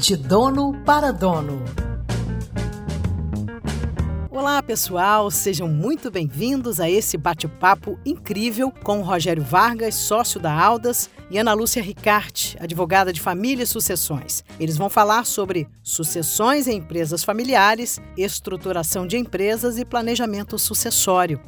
De dono para dono. Olá, pessoal, sejam muito bem-vindos a esse bate-papo incrível com o Rogério Vargas, sócio da Aldas, e Ana Lúcia Ricarte, advogada de família e sucessões. Eles vão falar sobre sucessões em empresas familiares, estruturação de empresas e planejamento sucessório.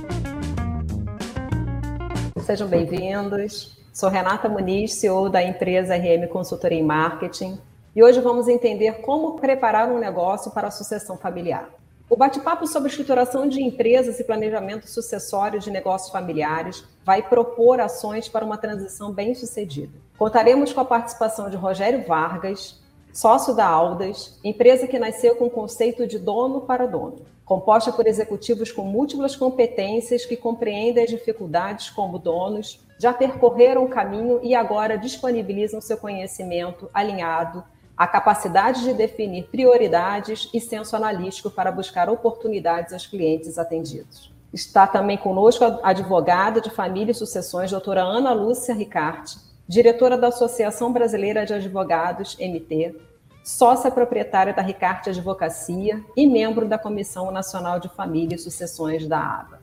Sejam bem-vindos. Sou Renata Muniz, CEO da empresa RM Consultoria em Marketing, e hoje vamos entender como preparar um negócio para a sucessão familiar. O bate-papo sobre estruturação de empresas e planejamento sucessório de negócios familiares vai propor ações para uma transição bem-sucedida. Contaremos com a participação de Rogério Vargas, sócio da Aldas, empresa que nasceu com o conceito de dono para dono, composta por executivos com múltiplas competências que compreendem as dificuldades como donos, já percorreram o caminho e agora disponibilizam seu conhecimento alinhado à capacidade de definir prioridades e senso analítico para buscar oportunidades aos clientes atendidos. Está também conosco a advogada de família e sucessões, doutora Ana Lúcia Ricarte, diretora da Associação Brasileira de Advogados, MT, sócia proprietária da Ricarte Advocacia e membro da Comissão Nacional de Família e Sucessões da ABA.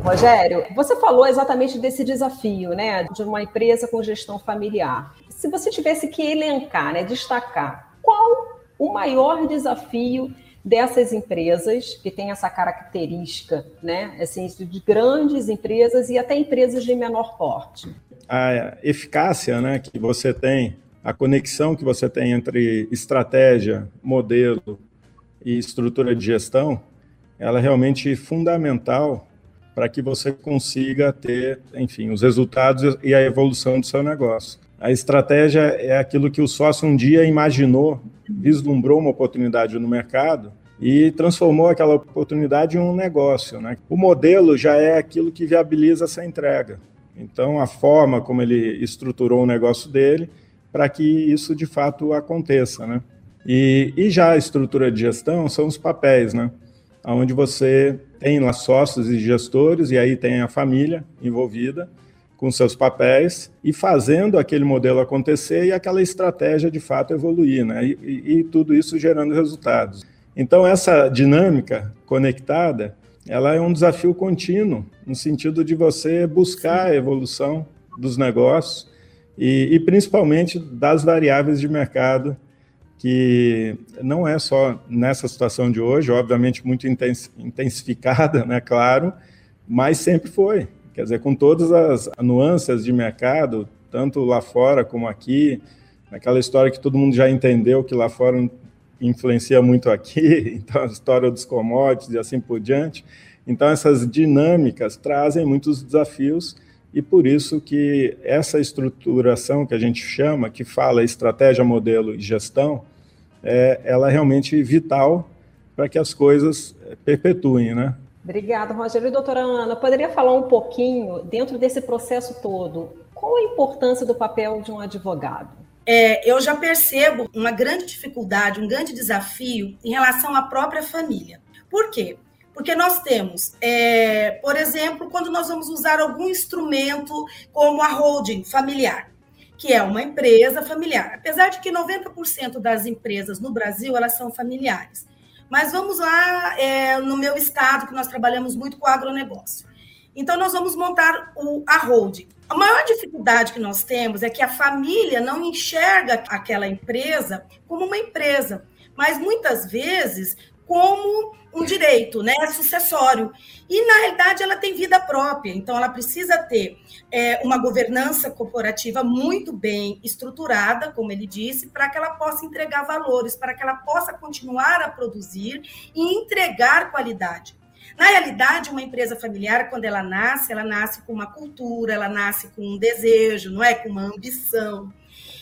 Rogério, você falou exatamente desse desafio, né, de uma empresa com gestão familiar. Se você tivesse que elencar, né, destacar, qual o maior desafio dessas empresas que têm essa característica, né, assim, de grandes empresas e até empresas de menor porte? A eficácia, né, que você tem, a conexão que você tem entre estratégia, modelo e estrutura de gestão, ela é realmente fundamental para que você consiga ter, enfim, os resultados e a evolução do seu negócio. A estratégia é aquilo que o sócio um dia imaginou, vislumbrou uma oportunidade no mercado e transformou aquela oportunidade em um negócio. Né? O modelo já é aquilo que viabiliza essa entrega. Então, a forma como ele estruturou o negócio dele para que isso de fato aconteça. Né? E, e já a estrutura de gestão são os papéis, né? onde você tem lá sócios e gestores, e aí tem a família envolvida com seus papéis e fazendo aquele modelo acontecer e aquela estratégia de fato evoluir, né? E, e, e tudo isso gerando resultados. Então, essa dinâmica conectada, ela é um desafio contínuo, no sentido de você buscar a evolução dos negócios e, e principalmente das variáveis de mercado que não é só nessa situação de hoje, obviamente muito intensificada, né, claro, mas sempre foi. Quer dizer, com todas as nuances de mercado, tanto lá fora como aqui, aquela história que todo mundo já entendeu que lá fora influencia muito aqui, então a história dos commodities e assim por diante. Então essas dinâmicas trazem muitos desafios e por isso que essa estruturação que a gente chama, que fala estratégia, modelo e gestão, é, ela é realmente vital para que as coisas perpetuem, né? Obrigada, Rogério. E doutora Ana, poderia falar um pouquinho, dentro desse processo todo, qual a importância do papel de um advogado? É, eu já percebo uma grande dificuldade, um grande desafio em relação à própria família. Por quê? Porque nós temos, é, por exemplo, quando nós vamos usar algum instrumento como a holding familiar, que é uma empresa familiar. Apesar de que 90% das empresas no Brasil elas são familiares. Mas vamos lá, é, no meu estado, que nós trabalhamos muito com agronegócio. Então, nós vamos montar o, a holding. A maior dificuldade que nós temos é que a família não enxerga aquela empresa como uma empresa, mas muitas vezes como um direito né, sucessório. E, na realidade, ela tem vida própria, então ela precisa ter é, uma governança corporativa muito bem estruturada, como ele disse, para que ela possa entregar valores, para que ela possa continuar a produzir e entregar qualidade. Na realidade, uma empresa familiar, quando ela nasce, ela nasce com uma cultura, ela nasce com um desejo, não é? Com uma ambição.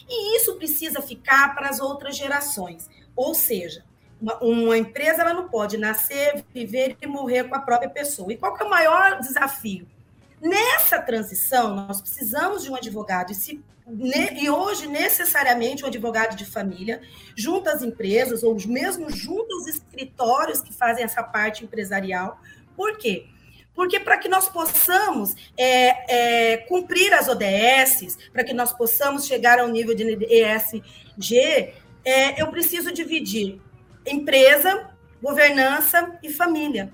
E isso precisa ficar para as outras gerações. Ou seja, uma, uma, empresa ela não pode nascer, viver e morrer com a própria pessoa. E qual é o maior desafio? Nessa transição, nós precisamos de um advogado, e, se, ne, e hoje, necessariamente, um advogado de família, junto às empresas, ou mesmo junto aos escritórios que fazem essa parte empresarial. Por quê? Porque para que nós possamos é, é, cumprir as ODS, para que nós possamos chegar ao nível de ESG, é, eu preciso dividir empresa, governança e família.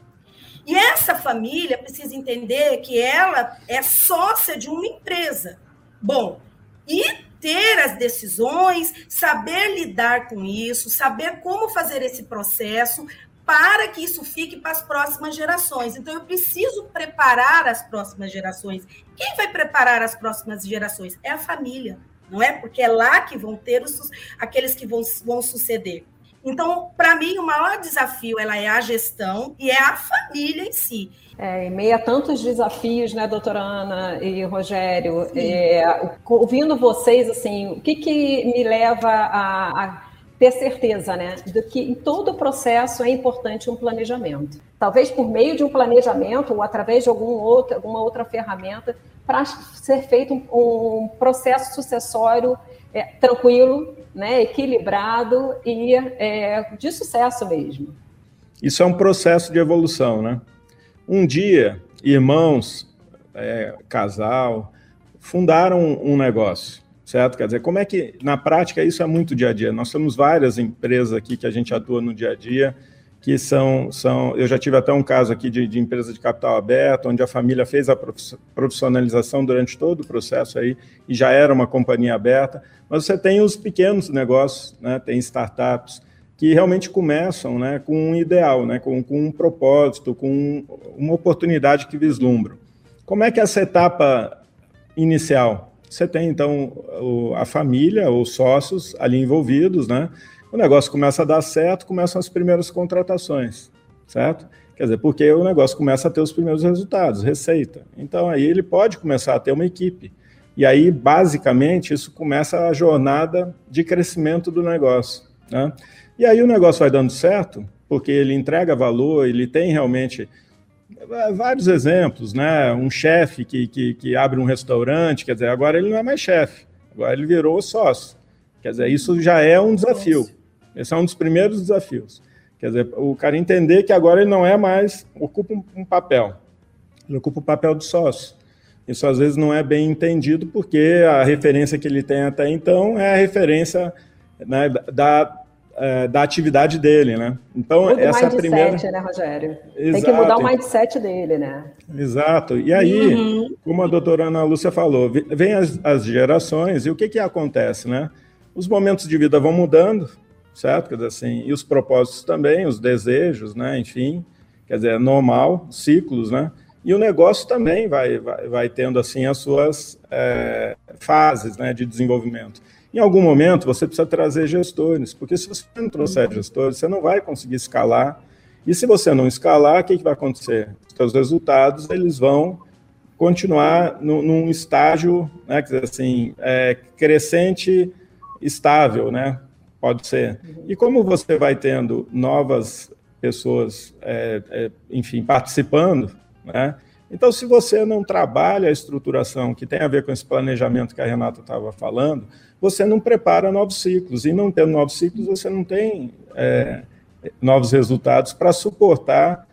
E essa família precisa entender que ela é sócia de uma empresa. Bom, e ter as decisões, saber lidar com isso, saber como fazer esse processo para que isso fique para as próximas gerações. Então, eu preciso preparar as próximas gerações. Quem vai preparar as próximas gerações? É a família, não é? Porque é lá que vão ter os, aqueles que vão, vão suceder. Então, para mim, o maior desafio ela é a gestão e é a família em si. É, em meio a tantos desafios, né, doutora Ana e Rogério, é, ouvindo vocês, assim, o que, que me leva a, a ter certeza, né, de que em todo o processo é importante um planejamento. Talvez por meio de um planejamento ou através de algum outro, alguma outra ferramenta, para ser feito um, um processo sucessório é, tranquilo, né, equilibrado e é, de sucesso mesmo. Isso é um processo de evolução, né? Um dia, irmãos, é, casal, fundaram um negócio, certo? Quer dizer, como é que, na prática, isso é muito dia a dia. Nós temos várias empresas aqui que a gente atua no dia a dia, que são, são eu já tive até um caso aqui de, de empresa de capital aberto, onde a família fez a profissionalização durante todo o processo aí, e já era uma companhia aberta, mas você tem os pequenos negócios, né, tem startups, que realmente começam né, com um ideal, né, com, com um propósito, com uma oportunidade que vislumbram. Como é que é essa etapa inicial? Você tem, então, a família, os sócios ali envolvidos, né? O negócio começa a dar certo, começam as primeiras contratações, certo? Quer dizer, porque o negócio começa a ter os primeiros resultados, receita. Então aí ele pode começar a ter uma equipe. E aí, basicamente, isso começa a jornada de crescimento do negócio. Né? E aí o negócio vai dando certo, porque ele entrega valor, ele tem realmente é, vários exemplos, né? Um chefe que, que, que abre um restaurante, quer dizer, agora ele não é mais chefe, agora ele virou sócio. Quer dizer, isso já é um desafio. Esse é um dos primeiros desafios. Quer dizer, o cara entender que agora ele não é mais, ocupa um, papel, ele ocupa o papel do sócio. Isso às vezes não é bem entendido, porque a referência que ele tem até então é a referência né, da, é, da atividade dele, né? Então, Muda essa é a primeira. né, Rogério? Exato. Tem que mudar o mindset dele, né? Exato. E aí, uhum. como a doutora Ana Lúcia falou, vem as, as gerações e o que, que acontece, né? Os momentos de vida vão mudando, certo? Quer dizer, assim, e os propósitos também, os desejos, né? Enfim, quer dizer, é normal, ciclos, né? E o negócio também vai, vai, vai tendo, assim, as suas é, fases né, de desenvolvimento. Em algum momento, você precisa trazer gestores, porque se você não trouxer gestores, você não vai conseguir escalar. E se você não escalar, o que, que vai acontecer? Os seus resultados, eles vão continuar no, num estágio, né, quer dizer, assim, é, crescente, estável, né? Pode ser. E como você vai tendo novas pessoas, é, é, enfim, participando, né? Então, se você não trabalha a estruturação que tem a ver com esse planejamento que a Renata estava falando, você não prepara novos ciclos. E não tendo novos ciclos, você não tem é, novos resultados para suportar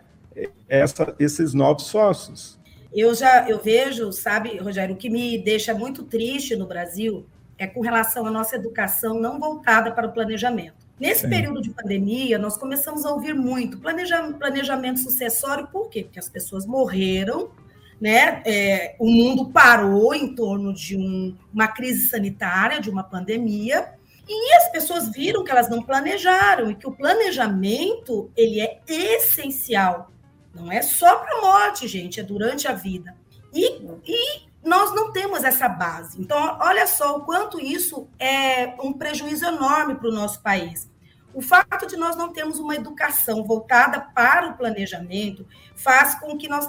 essa, esses novos sócios. Eu já eu vejo, sabe, Rogério, o que me deixa muito triste no Brasil é com relação à nossa educação não voltada para o planejamento. Nesse Sim. período de pandemia, nós começamos a ouvir muito planejamento sucessório, por quê? Porque as pessoas morreram, né? É, o mundo parou em torno de um, uma crise sanitária, de uma pandemia, e as pessoas viram que elas não planejaram e que o planejamento ele é essencial. Não é só para a morte, gente, é durante a vida. E, e nós não temos essa base. Então, olha só o quanto isso é um prejuízo enorme para o nosso país. O fato de nós não termos uma educação voltada para o planejamento faz com que nós,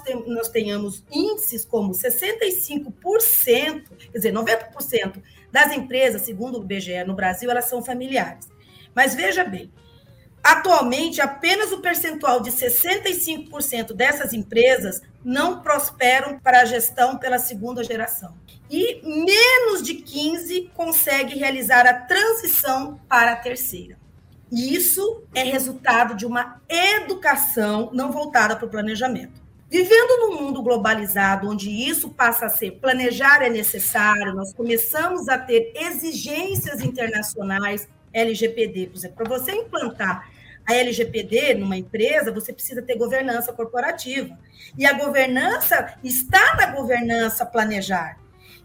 tenhamos índices como 65%, quer dizer, 90% das empresas, segundo o BGE no Brasil, elas são familiares. Mas veja bem, atualmente apenas o percentual de 65% dessas empresas não prosperam para a gestão pela segunda geração. E menos de 15 consegue realizar a transição para a terceira. Isso é resultado de uma educação não voltada para o planejamento. Vivendo num mundo globalizado, onde isso passa a ser planejar é necessário, nós começamos a ter exigências internacionais LGPD. Por exemplo, para você implantar a LGPD numa empresa, você precisa ter governança corporativa. E a governança está na governança planejar.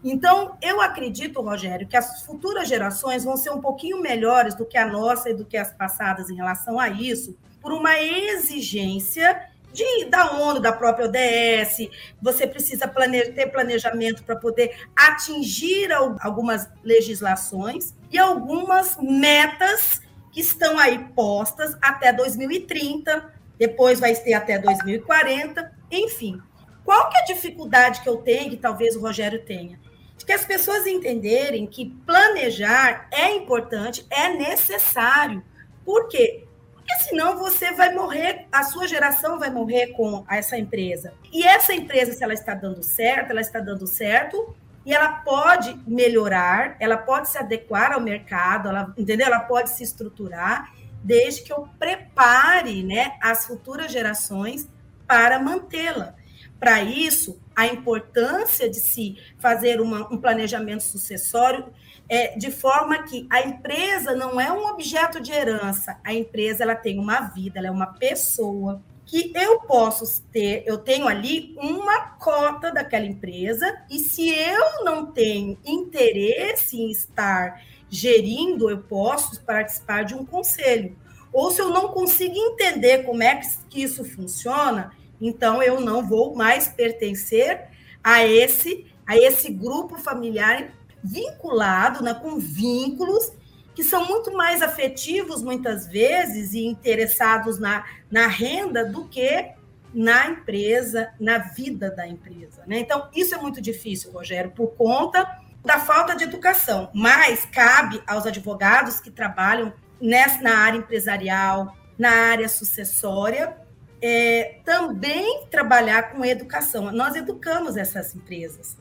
Então, eu acredito, Rogério, que as futuras gerações vão ser um pouquinho melhores do que a nossa e do que as passadas em relação a isso, por uma exigência de, da ONU, da própria ODS, você precisa plane, ter planejamento para poder atingir algumas legislações e algumas metas que estão aí postas até 2030, depois vai ter até 2040, enfim. Qual que é a dificuldade que eu tenho, que talvez o Rogério tenha? De que as pessoas entenderem que planejar é importante, é necessário. Por quê? Porque senão você vai morrer, a sua geração vai morrer com essa empresa. E essa empresa, se ela está dando certo, ela está dando certo e ela pode melhorar, ela pode se adequar ao mercado, ela, entendeu? Ela pode se estruturar, desde que eu prepare né, as futuras gerações para mantê-la. Para isso, a importância de se fazer uma, um planejamento sucessório é, de forma que a empresa não é um objeto de herança, a empresa ela tem uma vida, ela é uma pessoa que eu posso ter, eu tenho ali uma cota daquela empresa e se eu não tenho interesse em estar gerindo, eu posso participar de um conselho. Ou se eu não consigo entender como é que isso funciona, então eu não vou mais pertencer a esse a esse grupo familiar vinculado, né, com vínculos que são muito mais afetivos, muitas vezes, e interessados na, na renda do que na empresa, na vida da empresa. Né? Então, isso é muito difícil, Rogério, por conta da falta de educação. Mas cabe aos advogados que trabalham nessa, na área empresarial, na área sucessória, é, também trabalhar com educação. Nós educamos essas empresas.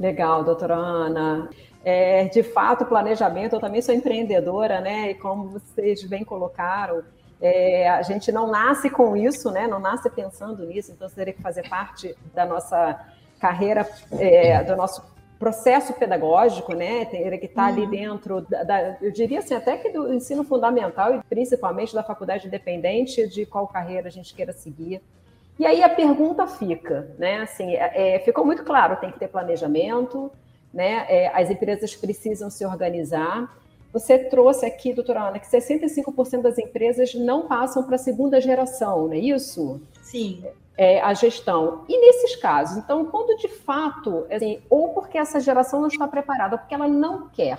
Legal, doutora Ana. É, de fato, planejamento, eu também sou empreendedora, né? E como vocês bem colocaram, é, a gente não nasce com isso, né? Não nasce pensando nisso, então teria que fazer parte da nossa carreira, é, do nosso processo pedagógico, né? Teria que estar ali uhum. dentro, da, da, eu diria assim, até que do ensino fundamental e principalmente da faculdade independente de qual carreira a gente queira seguir. E aí a pergunta fica, né? Assim, é, é ficou muito claro, tem que ter planejamento, né? É, as empresas precisam se organizar. Você trouxe aqui, doutora Ana, que 65% das empresas não passam para a segunda geração, não é isso? Sim. É, a gestão. E nesses casos, então, quando de fato, assim, ou porque essa geração não está preparada, ou porque ela não quer,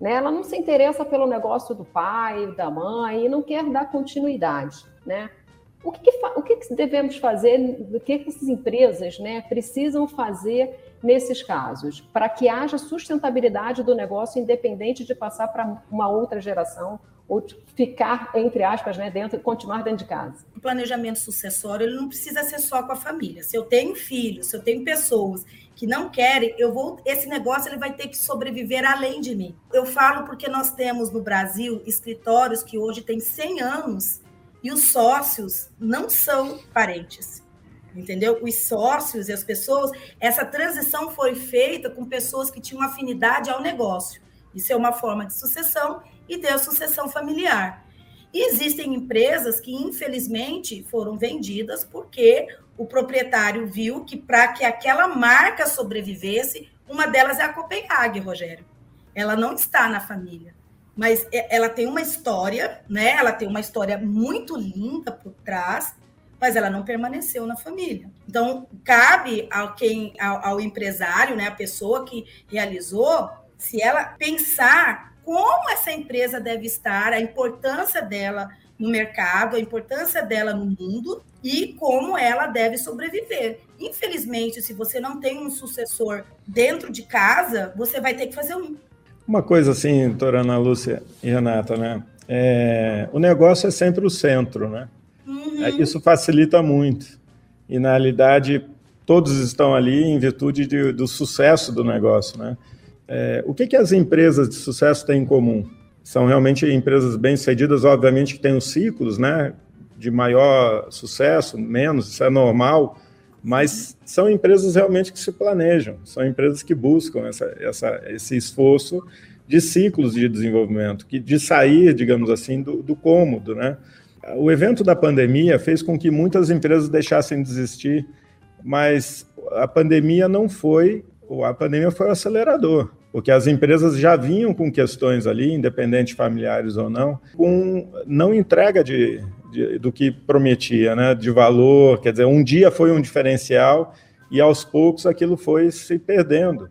né? ela não se interessa pelo negócio do pai, da mãe, e não quer dar continuidade, né? O que, que o que, que devemos fazer, o que, que essas empresas né, precisam fazer nesses casos, para que haja sustentabilidade do negócio, independente de passar para uma outra geração ou ficar, entre aspas, né, dentro, continuar dentro de casa. O planejamento sucessório ele não precisa ser só com a família. Se eu tenho filhos, se eu tenho pessoas que não querem, eu vou, esse negócio ele vai ter que sobreviver além de mim. Eu falo porque nós temos no Brasil escritórios que hoje têm 100 anos e os sócios não são parentes entendeu? Os sócios e as pessoas, essa transição foi feita com pessoas que tinham afinidade ao negócio. Isso é uma forma de sucessão e ter a sucessão familiar. E existem empresas que, infelizmente, foram vendidas porque o proprietário viu que, para que aquela marca sobrevivesse, uma delas é a Copenhague, Rogério. Ela não está na família, mas é, ela tem uma história, né? Ela tem uma história muito linda por trás, mas ela não permaneceu na família. Então, cabe ao, quem, ao, ao empresário, né, a pessoa que realizou, se ela pensar como essa empresa deve estar, a importância dela no mercado, a importância dela no mundo e como ela deve sobreviver. Infelizmente, se você não tem um sucessor dentro de casa, você vai ter que fazer um. Uma coisa assim, doutora Ana Lúcia e Renata, né? É, o negócio é sempre o centro, né? Uhum. Isso facilita muito. E, na realidade, todos estão ali em virtude de, do sucesso do negócio. Né? É, o que, que as empresas de sucesso têm em comum? São realmente empresas bem-sucedidas, obviamente, que têm os ciclos né, de maior sucesso, menos, isso é normal, mas são empresas realmente que se planejam, são empresas que buscam essa, essa, esse esforço de ciclos de desenvolvimento, que de sair, digamos assim, do, do cômodo, né? O evento da pandemia fez com que muitas empresas deixassem de existir, mas a pandemia não foi, a pandemia foi o acelerador, porque as empresas já vinham com questões ali, independente familiares ou não, com não entrega de, de, do que prometia, né, de valor, quer dizer, um dia foi um diferencial e aos poucos aquilo foi se perdendo.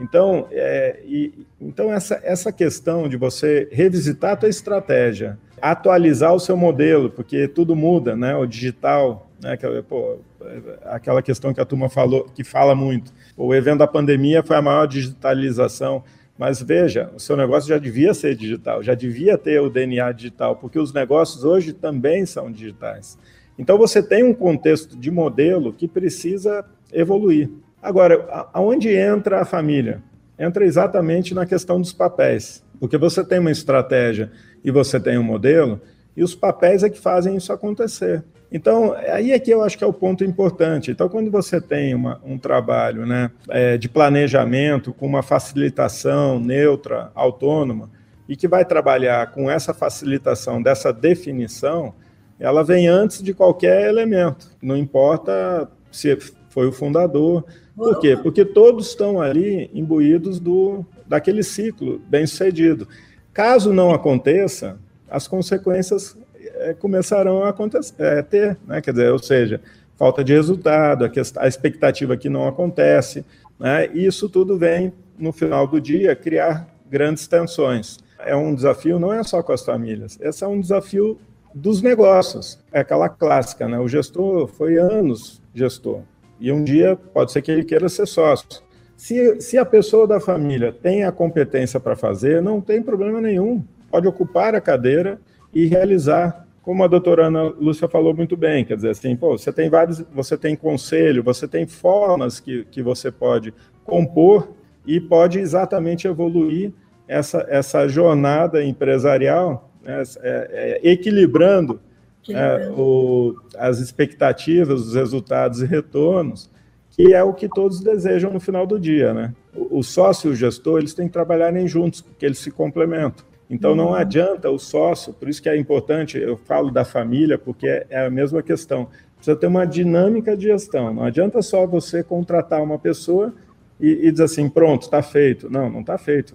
Então, é, e, então essa, essa questão de você revisitar a tua estratégia, atualizar o seu modelo, porque tudo muda, né? O digital, né? Pô, aquela questão que a turma falou, que fala muito. O evento da pandemia foi a maior digitalização. Mas veja, o seu negócio já devia ser digital, já devia ter o DNA digital, porque os negócios hoje também são digitais. Então você tem um contexto de modelo que precisa evoluir. Agora, aonde entra a família? Entra exatamente na questão dos papéis, porque você tem uma estratégia e você tem um modelo, e os papéis é que fazem isso acontecer. Então, aí é que eu acho que é o ponto importante. Então, quando você tem uma, um trabalho né, é, de planejamento com uma facilitação neutra, autônoma, e que vai trabalhar com essa facilitação dessa definição, ela vem antes de qualquer elemento. Não importa se foi o fundador, por quê? Porque todos estão ali imbuídos do, daquele ciclo bem sucedido. Caso não aconteça, as consequências é, começarão a acontecer, é, ter, né? quer dizer, ou seja, falta de resultado, a, a expectativa que não acontece, né? isso tudo vem, no final do dia, criar grandes tensões. É um desafio, não é só com as famílias, esse é um desafio dos negócios. É aquela clássica, né? O gestor foi anos gestor. E um dia pode ser que ele queira ser sócio. Se, se a pessoa da família tem a competência para fazer, não tem problema nenhum. Pode ocupar a cadeira e realizar, como a doutora Ana Lúcia falou muito bem, quer dizer assim, pô, você tem vários, você tem conselho, você tem formas que, que você pode compor e pode exatamente evoluir essa, essa jornada empresarial, né, é, é, equilibrando é, o, as expectativas, os resultados e retornos, que é o que todos desejam no final do dia, né? O, o sócio e o gestor, eles têm que trabalharem juntos, porque eles se complementam. Então uhum. não adianta o sócio, por isso que é importante, eu falo da família, porque é, é a mesma questão. Precisa ter uma dinâmica de gestão. Não adianta só você contratar uma pessoa e, e dizer assim, pronto, está feito. Não, não está feito.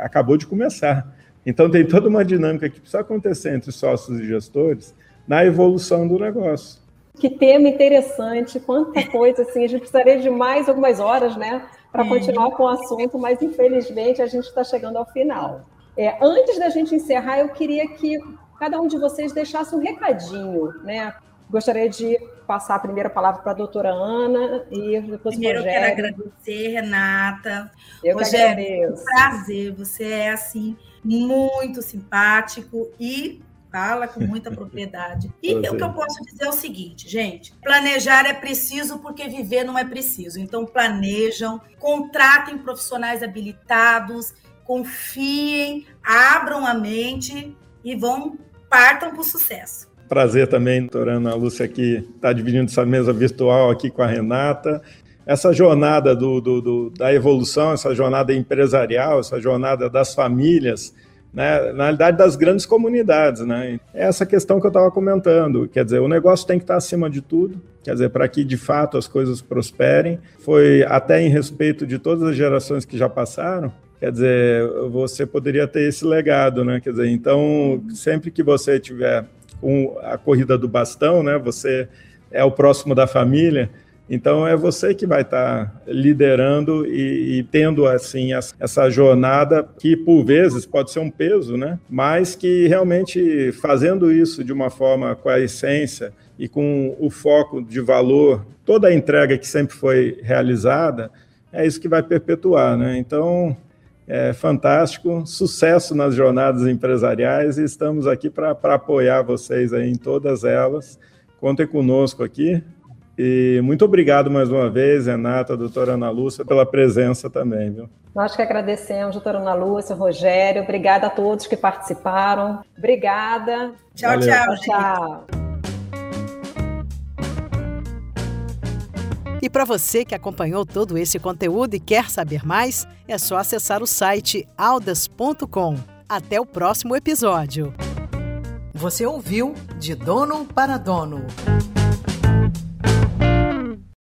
Acabou de começar. Então tem toda uma dinâmica que precisa acontecer entre sócios e gestores na evolução do negócio. Que tema interessante, quanta coisa assim, a gente precisaria de mais algumas horas, né, para continuar com o assunto, mas infelizmente a gente está chegando ao final. É, antes da gente encerrar, eu queria que cada um de vocês deixasse um recadinho, né? Gostaria de passar a primeira palavra para a doutora Ana e depois Primeiro o Rogério. eu quero agradecer, Renata. Eu Rogério, que agradeço. Um prazer, você é assim muito simpático e fala com muita propriedade. E o que eu posso dizer é o seguinte, gente: planejar é preciso porque viver não é preciso. Então, planejam, contratem profissionais habilitados, confiem, abram a mente e vão, partam para o sucesso. Prazer também, doutora Ana Lúcia, aqui, estar tá dividindo essa mesa virtual aqui com a Renata essa jornada do, do, do, da evolução, essa jornada empresarial, essa jornada das famílias, né, na realidade das grandes comunidades, né? É essa questão que eu estava comentando, quer dizer, o negócio tem que estar acima de tudo, quer dizer, para que de fato as coisas prosperem. Foi até em respeito de todas as gerações que já passaram, quer dizer, você poderia ter esse legado, né? Quer dizer, então sempre que você tiver com a corrida do bastão, né? Você é o próximo da família então é você que vai estar liderando e, e tendo assim essa jornada que por vezes pode ser um peso, né? Mas que realmente fazendo isso de uma forma com a essência e com o foco de valor, toda a entrega que sempre foi realizada, é isso que vai perpetuar, né? Então é fantástico, sucesso nas jornadas empresariais e estamos aqui para apoiar vocês aí em todas elas. Contem conosco aqui, e muito obrigado mais uma vez, Renata, doutora Ana Lúcia, pela presença também, viu? Nós que agradecemos, doutora Ana Lúcia, Rogério. Obrigada a todos que participaram. Obrigada. Tchau, Valeu. tchau. Tchau. E para você que acompanhou todo esse conteúdo e quer saber mais, é só acessar o site audas.com. Até o próximo episódio. Você ouviu De Dono para Dono.